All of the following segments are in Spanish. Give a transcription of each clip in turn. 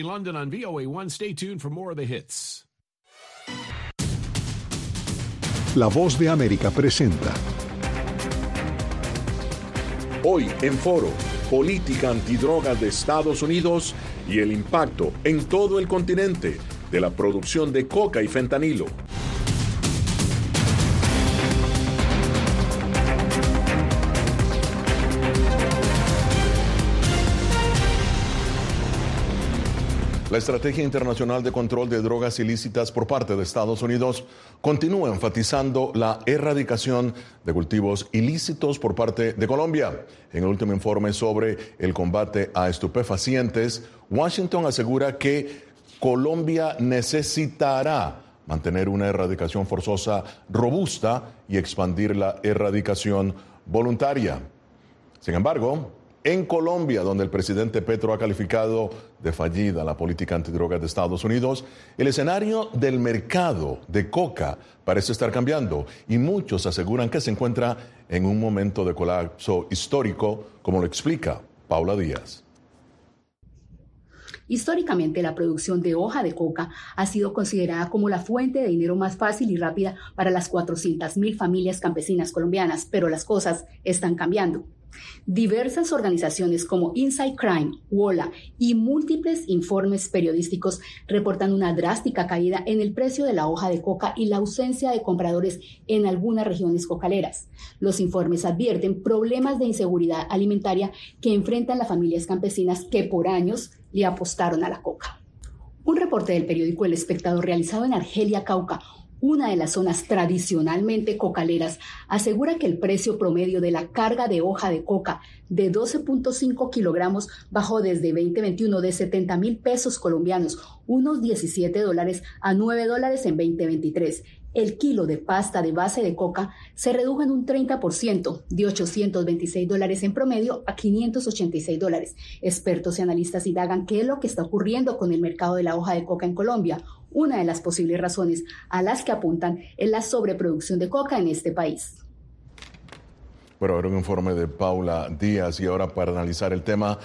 London on VOA1. Stay tuned for more of the hits. La voz de América presenta. Hoy en Foro, política antidroga de Estados Unidos y el impacto en todo el continente de la producción de coca y fentanilo. La Estrategia Internacional de Control de Drogas Ilícitas por parte de Estados Unidos continúa enfatizando la erradicación de cultivos ilícitos por parte de Colombia. En el último informe sobre el combate a estupefacientes, Washington asegura que Colombia necesitará mantener una erradicación forzosa robusta y expandir la erradicación voluntaria. Sin embargo, en Colombia, donde el presidente Petro ha calificado de fallida la política antidrogas de Estados Unidos, el escenario del mercado de coca parece estar cambiando y muchos aseguran que se encuentra en un momento de colapso histórico, como lo explica Paula Díaz. Históricamente, la producción de hoja de coca ha sido considerada como la fuente de dinero más fácil y rápida para las 400.000 familias campesinas colombianas, pero las cosas están cambiando. Diversas organizaciones como Inside Crime, WOLA y múltiples informes periodísticos reportan una drástica caída en el precio de la hoja de coca y la ausencia de compradores en algunas regiones cocaleras. Los informes advierten problemas de inseguridad alimentaria que enfrentan las familias campesinas que por años le apostaron a la coca. Un reporte del periódico El Espectador realizado en Argelia, Cauca, una de las zonas tradicionalmente cocaleras, asegura que el precio promedio de la carga de hoja de coca de 12.5 kilogramos bajó desde 2021 de 70 mil pesos colombianos, unos 17 dólares, a 9 dólares en 2023 el kilo de pasta de base de coca se redujo en un 30%, de 826 dólares en promedio a 586 dólares. Expertos y analistas indagan qué es lo que está ocurriendo con el mercado de la hoja de coca en Colombia. Una de las posibles razones a las que apuntan es la sobreproducción de coca en este país. Bueno, era un informe de Paula Díaz y ahora para analizar el tema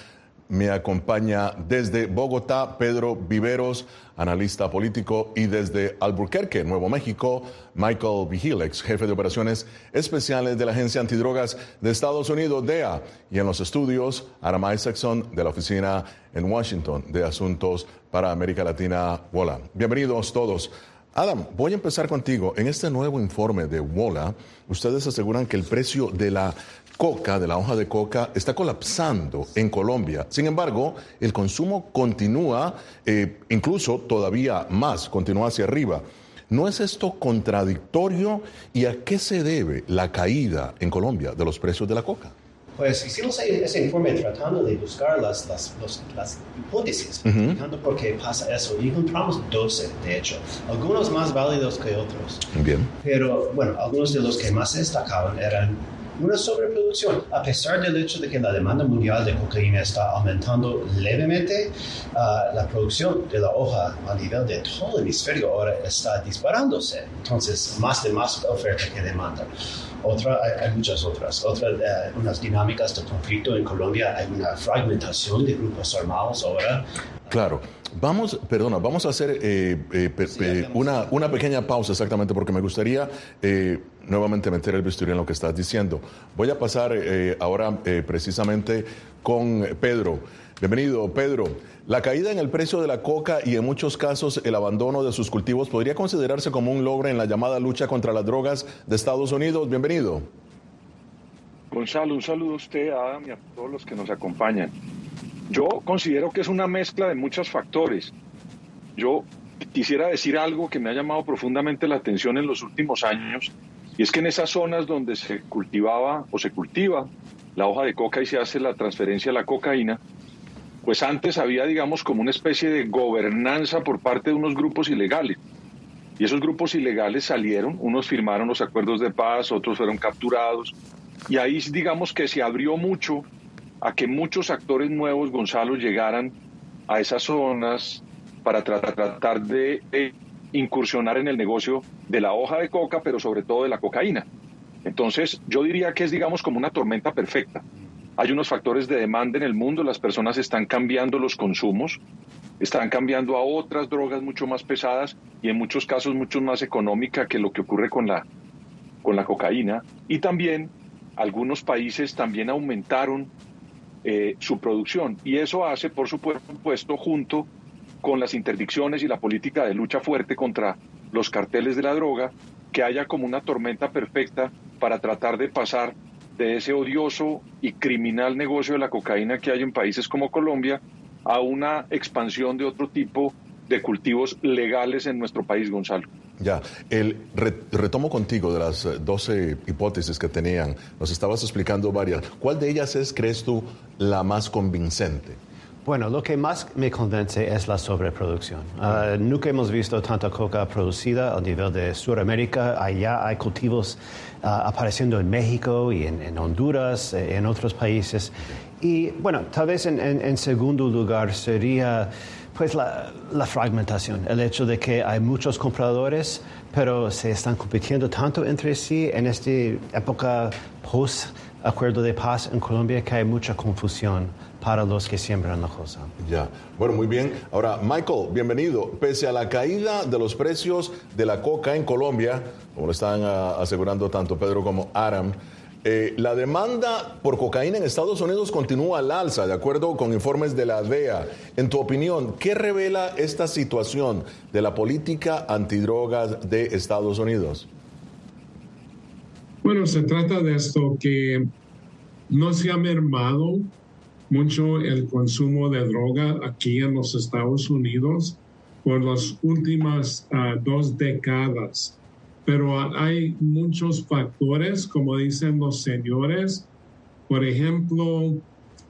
me acompaña desde Bogotá Pedro Viveros, analista político, y desde Albuquerque, Nuevo México, Michael Vigilex, jefe de operaciones especiales de la Agencia Antidrogas de Estados Unidos, DEA, y en los estudios, Arama Isaacson, de la Oficina en Washington de Asuntos para América Latina, WOLA. Bienvenidos todos. Adam, voy a empezar contigo. En este nuevo informe de WOLA, ustedes aseguran que el precio de la coca, de la hoja de coca, está colapsando en Colombia. Sin embargo, el consumo continúa, eh, incluso todavía más, continúa hacia arriba. ¿No es esto contradictorio y a qué se debe la caída en Colombia de los precios de la coca? Pues hicimos ese informe tratando de buscar las, las, las hipótesis, explicando por qué pasa eso, y encontramos 12, de hecho, algunos más válidos que otros. Bien. Pero bueno, algunos de los que más destacaban eran una sobreproducción. A pesar del hecho de que la demanda mundial de cocaína está aumentando levemente, uh, la producción de la hoja a nivel de todo el hemisferio ahora está disparándose. Entonces, más de más oferta que demanda. Otra, hay, muchas otras. Otras, uh, unas dinámicas de conflicto en Colombia, hay una fragmentación de grupos armados ahora. Claro. Vamos, perdona, vamos a hacer eh, eh, una, una, pequeña pausa exactamente porque me gustaría eh, nuevamente meter el bisturí en lo que estás diciendo. Voy a pasar ahora precisamente con Pedro. Bienvenido, Pedro. La caída en el precio de la coca y en muchos casos el abandono de sus cultivos podría considerarse como un logro en la llamada lucha contra las drogas de Estados Unidos. Bienvenido. Gonzalo, un saludo a usted, a Adam y a todos los que nos acompañan. Yo considero que es una mezcla de muchos factores. Yo quisiera decir algo que me ha llamado profundamente la atención en los últimos años, y es que en esas zonas donde se cultivaba o se cultiva la hoja de coca y se hace la transferencia a la cocaína, pues antes había, digamos, como una especie de gobernanza por parte de unos grupos ilegales. Y esos grupos ilegales salieron, unos firmaron los acuerdos de paz, otros fueron capturados, y ahí digamos que se abrió mucho a que muchos actores nuevos, Gonzalo, llegaran a esas zonas para tratar de incursionar en el negocio de la hoja de coca, pero sobre todo de la cocaína. Entonces, yo diría que es, digamos, como una tormenta perfecta. Hay unos factores de demanda en el mundo, las personas están cambiando los consumos están cambiando a otras drogas mucho más pesadas y en muchos casos mucho más económica que lo que ocurre con la, con la cocaína. Y también algunos países también aumentaron eh, su producción. Y eso hace, por supuesto, junto con las interdicciones y la política de lucha fuerte contra los carteles de la droga, que haya como una tormenta perfecta para tratar de pasar de ese odioso y criminal negocio de la cocaína que hay en países como Colombia a una expansión de otro tipo de cultivos legales en nuestro país, Gonzalo. Ya, el retomo contigo de las 12 eh, hipótesis que tenían. Nos estabas explicando varias. ¿Cuál de ellas es, crees tú, la más convincente? Bueno, lo que más me convence es la sobreproducción. Ah, nunca hemos visto tanta coca producida a nivel de Sudamérica. Allá hay cultivos ah, apareciendo en México y en, Honduras, eh, en otros países. Y bueno, tal vez en, segundo lugar sería pues la, la, fragmentación, el hecho de que hay muchos compradores, pero se están compitiendo tanto entre sí en esta época post acuerdo de paz en Colombia que hay mucha confusión para los que siembran la cosa. Ya, bueno, muy bien. Ahora, Michael, bienvenido. Pese a la caída de los precios de la coca en Colombia, como lo están ah, asegurando tanto Pedro como Adam, eh, la demanda por cocaína en Estados Unidos continúa al alza, de acuerdo con informes de la DEA. En tu opinión, ¿qué revela esta situación de la política antidrogas de Estados Unidos? Bueno, se trata de esto que no se ha mermado mucho el consumo de droga aquí en los Estados Unidos por las últimas ah, dos décadas. Pero hay muchos factores, como dicen los señores. Por ejemplo,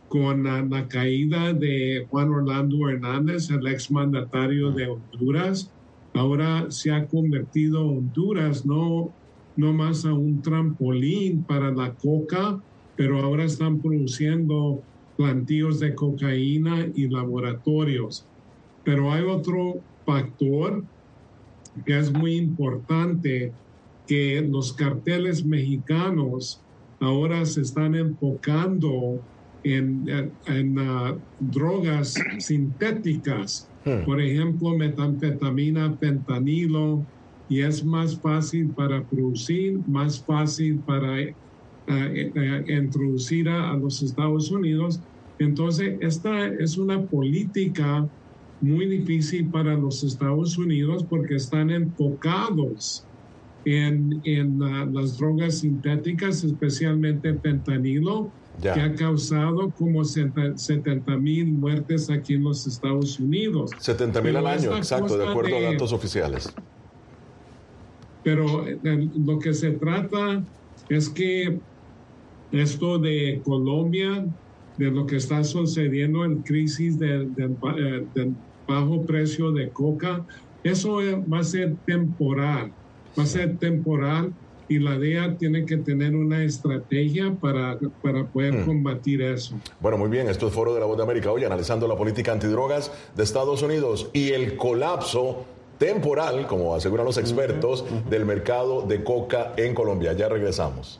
con la, caída de Juan Orlando Hernández, el exmandatario de Honduras, ahora se ha convertido Honduras no, no más a un trampolín para la coca, pero ahora están produciendo plantíos de cocaína y laboratorios. Pero hay otro factor que es muy importante, que los carteles mexicanos ahora se están enfocando en, en, uh, drogas sintéticas, hmm. por ejemplo, metanfetamina, fentanilo, y es más fácil para producir, más fácil para introducir a, los Estados Unidos. Entonces, esta es una política muy difícil para los Estados Unidos porque están enfocados en, en las drogas sintéticas, especialmente fentanilo, que ha causado como 70 mil muertes aquí en los Estados Unidos. 70 mil al año, exacto, de acuerdo a datos oficiales. Pero eh, lo que se trata es que esto de Colombia, de lo que está sucediendo en crisis del, eh, bajo precio de coca, eso va a ser temporal, va a ser temporal y la DEA tiene que tener una estrategia para, para poder hmm. combatir eso. Bueno, muy bien, esto es Foro de la Voz de América hoy analizando la política antidrogas de Estados Unidos y el colapso temporal, como aseguran los expertos, del mercado de coca en Colombia. Ya regresamos.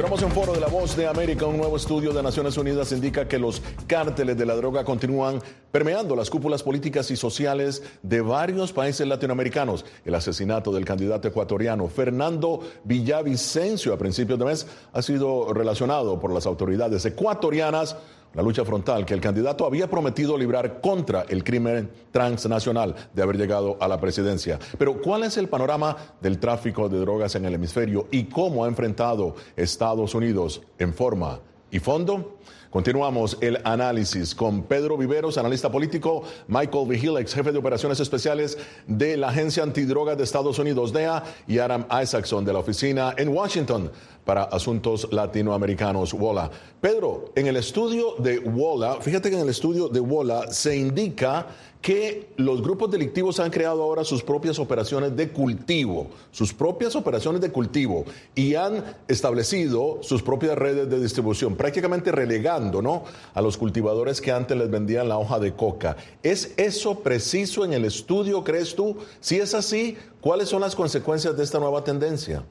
Continuamos en Foro de la Voz de América. Un nuevo estudio de Naciones Unidas indica que los cárteles de la droga continúan permeando las cúpulas políticas y sociales de varios países latinoamericanos. El asesinato del candidato ecuatoriano Fernando Villavicencio a principios de mes ha sido relacionado por las autoridades ecuatorianas la lucha frontal que el candidato había prometido librar contra el crimen transnacional de haber llegado a la presidencia. Pero ¿cuál es el panorama del tráfico de drogas en el hemisferio y cómo ha enfrentado Estados Unidos en forma y fondo? Continuamos el análisis con Pedro Viveros, analista político, Michael Vigil, ex jefe de operaciones especiales de la Agencia Antidrogas de Estados Unidos, DEA, y Adam Isaacson de la oficina en Washington para asuntos latinoamericanos, WOLA. Pedro, en el estudio de WOLA, fíjate que en el estudio de WOLA se indica que los grupos delictivos han creado ahora sus propias operaciones de cultivo, sus propias operaciones de cultivo y han establecido sus propias redes de distribución, prácticamente ¿no? a los cultivadores que antes les vendían la hoja de coca. ¿Es eso preciso en el estudio, crees tú? Si es así, ¿cuáles son las consecuencias de esta nueva tendencia?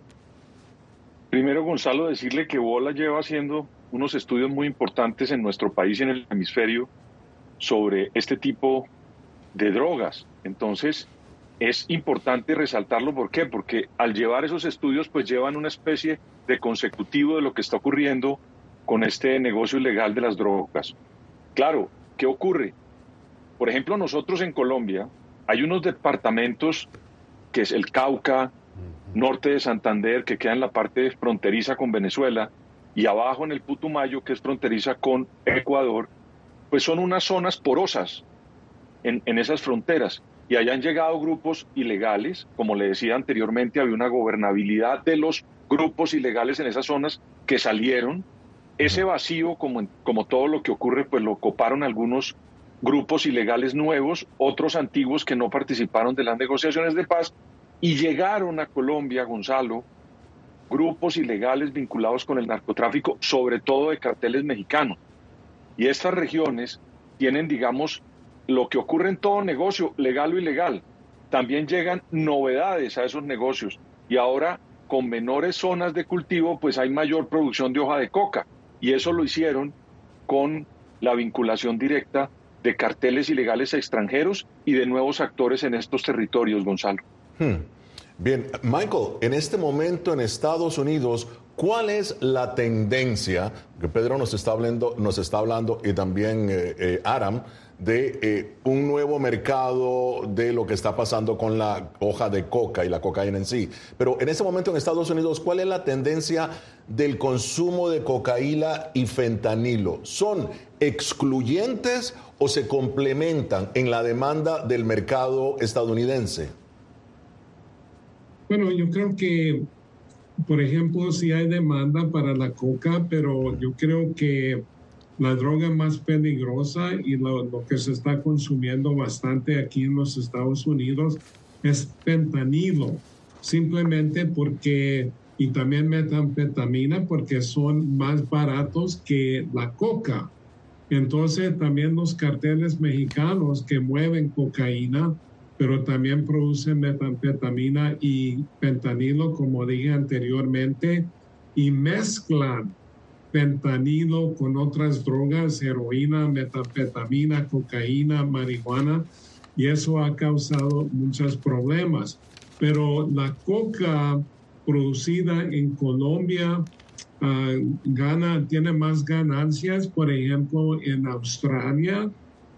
Primero, Gonzalo, decirle que Bola lleva haciendo unos estudios muy importantes en nuestro país y en el hemisferio sobre este tipo de drogas. Entonces, es importante resaltarlo. ¿Por qué? Porque al llevar esos estudios, pues llevan una especie de consecutivo de lo que está ocurriendo con este negocio ilegal de las drogas. Claro, ¿qué ocurre? Por ejemplo, nosotros en Colombia hay unos departamentos que es el Cauca, norte de Santander, que queda en la parte fronteriza con Venezuela, y abajo en el Putumayo, que es fronteriza con Ecuador, pues son unas zonas porosas en, esas fronteras. Y allá han llegado grupos ilegales, como le decía anteriormente, había una gobernabilidad de los grupos ilegales en esas zonas que salieron. Ese vacío, como, como todo lo que ocurre, pues lo coparon algunos grupos ilegales nuevos, otros antiguos que no participaron de las negociaciones de paz y llegaron a Colombia, Gonzalo, grupos ilegales vinculados con el narcotráfico, sobre todo de carteles mexicanos. Y estas regiones tienen, digamos, lo que ocurre en todo negocio, legal o ilegal. También llegan novedades a esos negocios y ahora con menores zonas de cultivo pues hay mayor producción de hoja de coca y eso lo hicieron con la vinculación directa de carteles ilegales extranjeros y de nuevos actores en estos territorios, Gonzalo. Hmm. Bien, Michael, en este momento en Estados Unidos, ¿cuál es la tendencia que Pedro nos está hablando, nos está hablando y también eh, eh, Aram de eh, un nuevo mercado de lo que está pasando con la hoja de coca y la cocaína en sí. Pero en este momento en Estados Unidos, ¿cuál es la tendencia del consumo de cocaína y fentanilo? ¿Son excluyentes o se complementan en la demanda del mercado estadounidense? Bueno, yo creo que, por ejemplo, sí hay demanda para la coca, pero yo creo que la droga más peligrosa y lo, que se está consumiendo bastante aquí en los Estados Unidos es fentanilo, simplemente porque, y también metanfetamina, porque son más baratos que la coca. Entonces también los carteles mexicanos que mueven cocaína, pero también producen metanfetamina y fentanilo, como dije anteriormente, y mezclan fentanilo con otras drogas, heroína, metanfetamina, cocaína, marihuana, y eso ha causado muchos problemas. pero la coca producida en Colombia ah, gana, tiene más ganancias, por ejemplo, en Australia,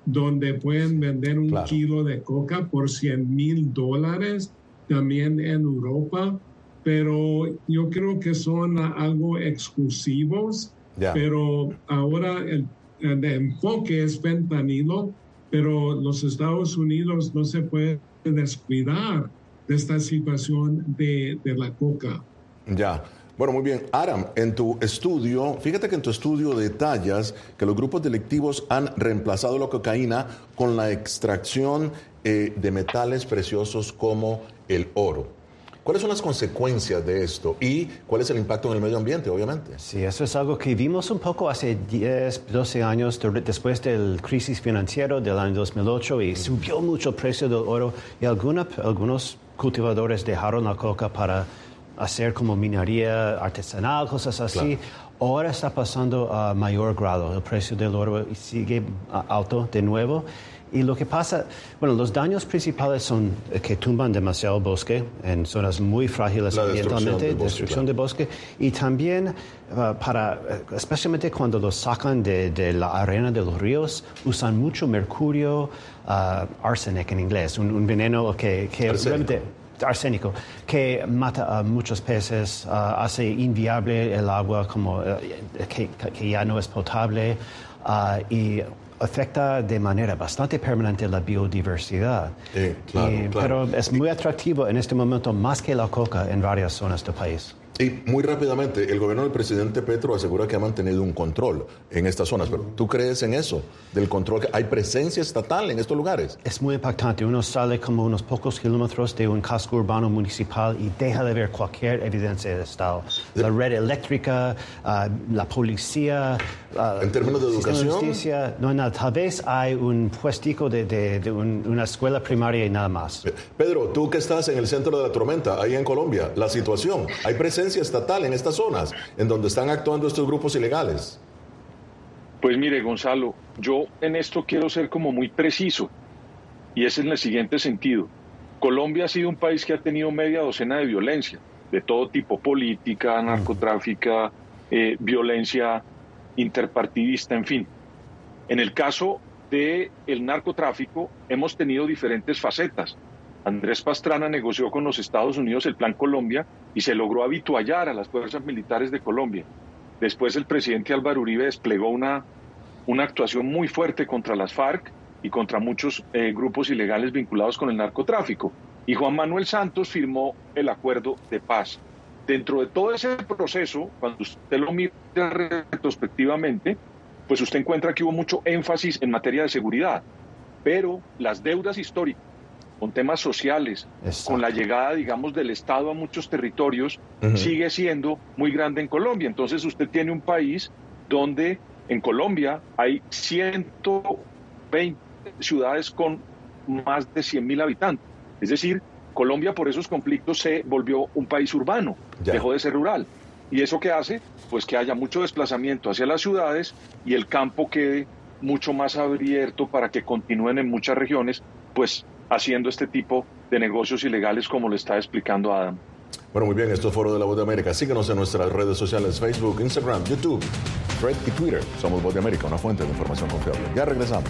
donde pueden vender un kilo de coca por 100 mil dólares, también en Europa, pero yo creo que son algo exclusivos, pero ahora el, el enfoque es fentanilo, pero los Estados Unidos no se puede descuidar de esta situación de, de la coca. Ya. Bueno, muy bien. Aram, en tu estudio, fíjate que en tu estudio detallas que los grupos delictivos han reemplazado la cocaína con la extracción eh, de metales preciosos como el oro. ¿Cuáles son las consecuencias de esto y cuál es el impacto en el medio ambiente, obviamente? Sí, eso es algo que vimos un poco hace 10, 12 años después del crisis financiero del año 2008 y subió mucho el precio del oro y algunos cultivadores dejaron la coca para hacer como minería artesanal, cosas así. Ahora está pasando a mayor grado, el precio del oro sigue alto de nuevo y lo que pasa, bueno, los daños principales son que tumban demasiado bosque en zonas muy frágiles ambientalmente, destrucción de bosque, y también uh, para, uh, especialmente cuando los sacan de, la arena de los ríos, usan mucho mercurio, uh, arsenic en inglés, un, veneno que, que arsénico, que mata a muchos peces, hace inviable el agua como que, que, ya no es potable y afecta de manera bastante permanente la biodiversidad. Pero es muy atractivo en este momento más que la coca en varias zonas del país. Y muy rápidamente, el gobierno del presidente Petro asegura que ha mantenido un control en estas zonas, pero ¿tú crees en eso? Del control, que hay presencia estatal en estos lugares. Es muy impactante. Uno sale como unos pocos kilómetros de un casco urbano municipal y deja de ver cualquier evidencia de Estado. La red eléctrica, ah, la policía. Ah, en términos de educación. Justicia, no hay nada. Tal vez hay un puestico de, una escuela primaria y nada más. Pedro, tú que estás en el centro de la tormenta, ahí en Colombia, la situación, ¿hay presencia? Estatal en estas zonas en donde están actuando estos grupos ilegales? Pues mire, Gonzalo, yo en esto quiero ser como muy preciso y es en el siguiente sentido. Colombia ha sido un país que ha tenido media docena de violencia, de todo tipo, política, narcotráfica, eh, violencia interpartidista, en fin. En el caso del el narcotráfico hemos tenido diferentes facetas. Andrés Pastrana negoció con los Estados Unidos el Plan Colombia y se logró habituallar a las fuerzas militares de Colombia. Después el presidente Álvaro Uribe desplegó una, una actuación muy fuerte contra las FARC y contra muchos eh, grupos ilegales vinculados con el narcotráfico. Y Juan Manuel Santos firmó el acuerdo de paz. Dentro de todo ese proceso, cuando usted lo mira retrospectivamente, pues usted encuentra que hubo mucho énfasis en materia de seguridad, pero las deudas históricas con temas sociales, con la llegada, digamos, del Estado a muchos territorios, sigue siendo muy grande en Colombia. Entonces usted tiene un país donde en Colombia hay 120 ciudades con más de 100 mil habitantes. Es decir, Colombia por esos conflictos se volvió un país urbano, dejó de ser rural. ¿Y eso qué hace? Pues que haya mucho desplazamiento hacia las ciudades y el campo quede mucho más abierto para que continúen en muchas regiones, pues haciendo este tipo de negocios ilegales como lo está explicando Adam. Bueno, muy bien, esto es Foro de la Voz de América. Síguenos en nuestras redes sociales, Facebook, Instagram, YouTube, Thread y Twitter. Somos Voz de América, una fuente de información confiable. Ya regresamos.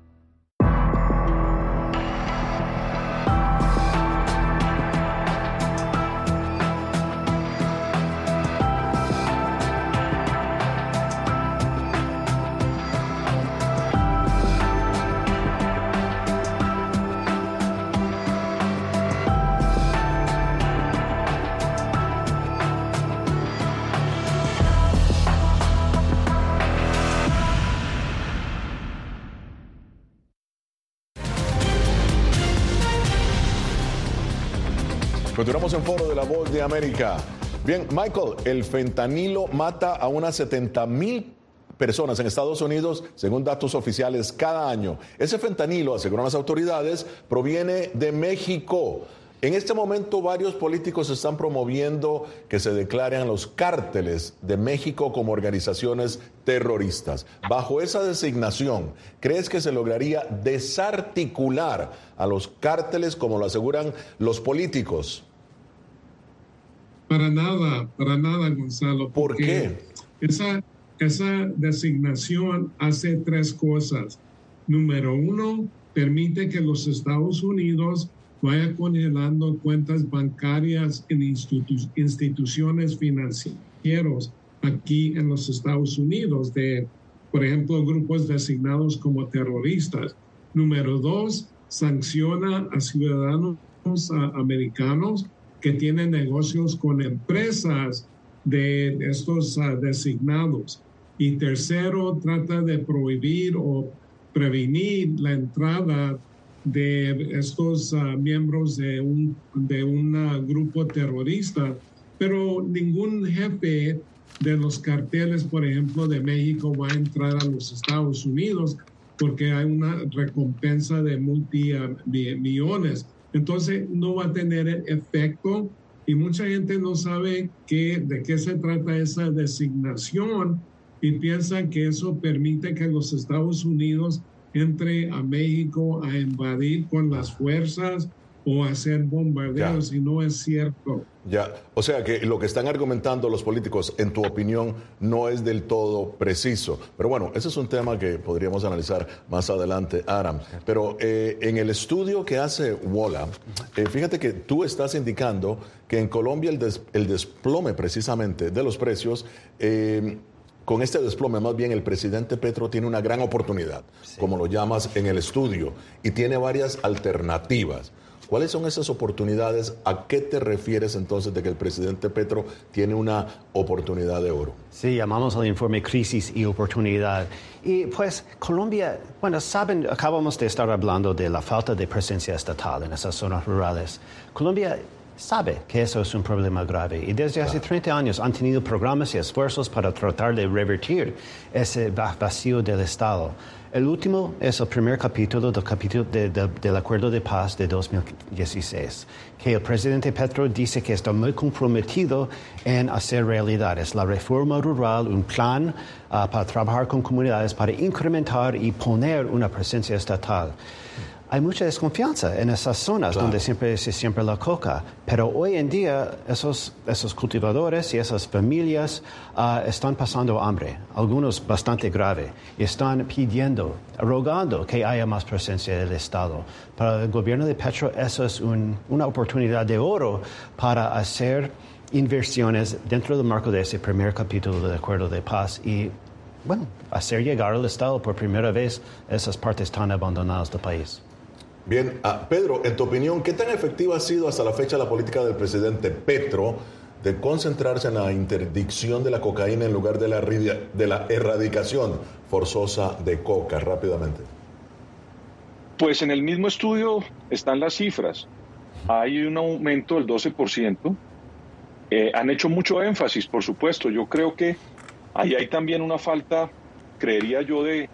Continuamos en Foro de la Voz de América. Bien, Michael, el fentanilo mata a unas 70 mil personas en Estados Unidos, según datos oficiales, cada año. Ese fentanilo, aseguran las autoridades, proviene de México. En este momento varios políticos están promoviendo que se declaren los cárteles de México como organizaciones terroristas. Bajo esa designación, ¿crees que se lograría desarticular a los cárteles como lo aseguran los políticos? Para nada, para nada, Gonzalo. ¿Por qué? Esa, esa designación hace tres cosas. Número uno, permite que los Estados Unidos vaya congelando cuentas bancarias en instituciones financieras aquí en los Estados Unidos de, por ejemplo, grupos designados como terroristas. Número dos, sanciona a ciudadanos americanos que tienen negocios con empresas de estos ah, designados. Y tercero, trata de prohibir o prevenir la entrada de estos ah, miembros de un de un grupo terrorista, pero ningún jefe de los carteles, por ejemplo, de México va a entrar a los Estados Unidos porque hay una recompensa de multimillones. Entonces no va a tener efecto y mucha gente no sabe de qué se trata esa designación y piensan que eso permite que los Estados Unidos entre a México a invadir con las fuerzas o hacer bombardeos y no es cierto. Ya, o sea que lo que están argumentando los políticos, en tu opinión, no es del todo preciso. Pero bueno, ese es un tema que podríamos analizar más adelante, Aram. Pero eh, en el estudio que hace Wola, eh, fíjate que tú estás indicando que en Colombia el, el desplome precisamente de los precios... Eh, con este desplome, más bien el presidente Petro tiene una gran oportunidad, como lo llamas en el estudio, y tiene varias alternativas. ¿Cuáles son esas oportunidades? ¿A qué te refieres entonces de que el presidente Petro tiene una oportunidad de oro? Sí, llamamos al informe crisis y oportunidad. Y pues Colombia, bueno, saben, acabamos de estar hablando de la falta de presencia estatal en esas zonas rurales. Colombia sabe que eso es un problema grave y desde hace 30 años han tenido programas y esfuerzos para tratar de revertir ese vacío del Estado. El último es el primer capítulo del, capítulo del Acuerdo de Paz de 2016, que el presidente Petro dice que está muy comprometido en hacer realidad. Es la reforma rural, un plan ah, para trabajar con comunidades, para incrementar y poner una presencia estatal hay mucha desconfianza en esas zonas donde siempre se siembra la coca. Pero hoy en día esos, esos cultivadores y esas familias ah, están pasando hambre, algunos bastante grave, y están pidiendo, rogando que haya más presencia del Estado. Para el gobierno de Petro eso es una oportunidad de oro para hacer inversiones dentro del marco de ese primer capítulo del Acuerdo de Paz y bueno, hacer llegar al Estado por primera vez esas partes tan abandonadas del país. Bien, ah, Pedro, en tu opinión, ¿qué tan efectiva ha sido hasta la fecha la política del presidente Petro de concentrarse en la interdicción de la cocaína en lugar de la, de la erradicación forzosa de coca? Rápidamente. Pues en el mismo estudio están las cifras. Hay un aumento del 12%. Eh, han hecho mucho énfasis, por supuesto. Yo creo que ahí hay también una falta, creería yo, de,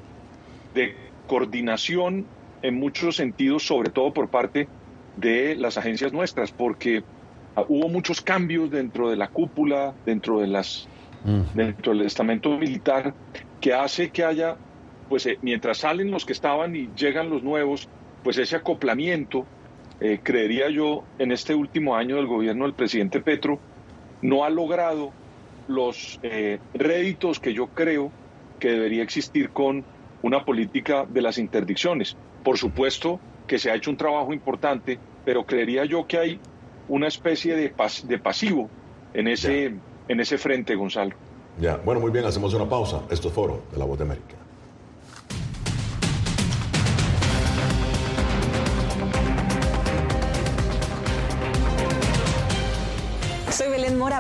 de coordinación en muchos sentidos, sobre todo por parte de las agencias nuestras, porque ah, hubo muchos cambios dentro de la cúpula, dentro de las dentro del estamento militar, que hace que haya, pues eh, mientras salen los que estaban y llegan los nuevos, pues ese acoplamiento, eh, creería yo, en este último año del gobierno del presidente Petro, no ha logrado los eh, réditos que yo creo que debería existir con una política de las interdicciones. Por supuesto que se ha hecho un trabajo importante, pero creería yo que hay una especie de, de pasivo en ese, en ese frente, Gonzalo. Ya, bueno, muy bien, hacemos una pausa. Esto es Foro de la Voz de América.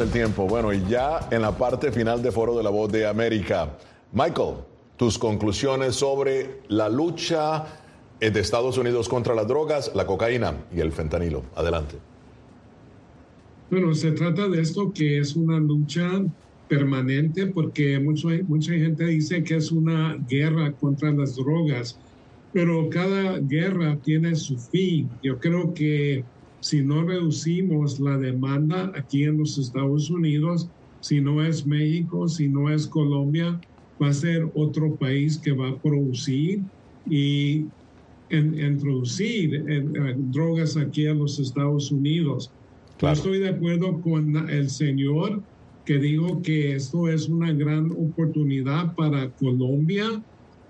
El tiempo? Bueno, y ya en la parte final de Foro de la Voz de América. Michael, tus conclusiones sobre la lucha de Estados Unidos contra las drogas, la cocaína y el fentanilo. Adelante. Bueno, se trata de esto que es una lucha permanente porque mucho, mucha gente dice que es una guerra contra las drogas, pero cada guerra tiene su fin. Yo creo que si no reducimos la demanda aquí en los Estados Unidos, si no es México, si no es Colombia, va a ser otro país que va a producir y en, introducir en, en drogas aquí en los Estados Unidos. Claro. Yo estoy de acuerdo con el señor que dijo que esto es una gran oportunidad para Colombia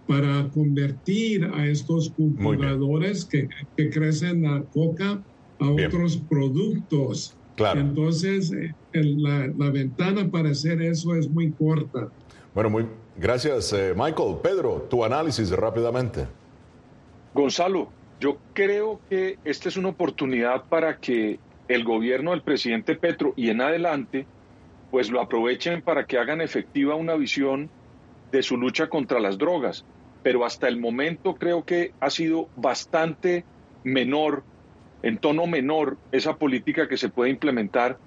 para convertir a estos cultivadores que, que, crecen la coca a Bien. otros productos. Claro. Entonces, el, la, la, ventana para hacer eso es muy corta. Bueno, muy gracias, eh, Michael. Pedro, tu análisis rápidamente. Gonzalo, yo creo que esta es una oportunidad para que el gobierno del presidente Petro y en adelante, pues lo aprovechen para que hagan efectiva una visión de su lucha contra las drogas. Pero hasta el momento creo que ha sido bastante menor, en tono menor, esa política que se puede implementar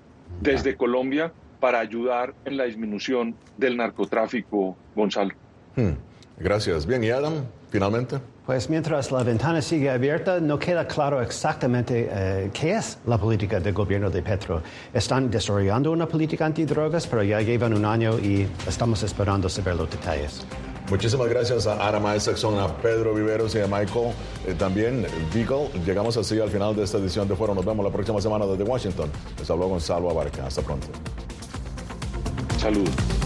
desde Colombia para ayudar en la disminución del narcotráfico, Gonzalo. Hmm. Gracias. Bien, y Adam, finalmente. Pues mientras la ventana sigue abierta, no queda claro exactamente eh, qué es la política del gobierno de Petro. Están desarrollando una política antidrogas, pero ya llevan un año y estamos esperando saber los detalles. Muchísimas gracias a Ara Saxon, a Pedro Viveros y a Michael. Eh, también, Beagle. Llegamos así al final de esta edición de Foro. Nos vemos la próxima semana desde Washington. Les habló Gonzalo Abarca. Hasta pronto. Saludos.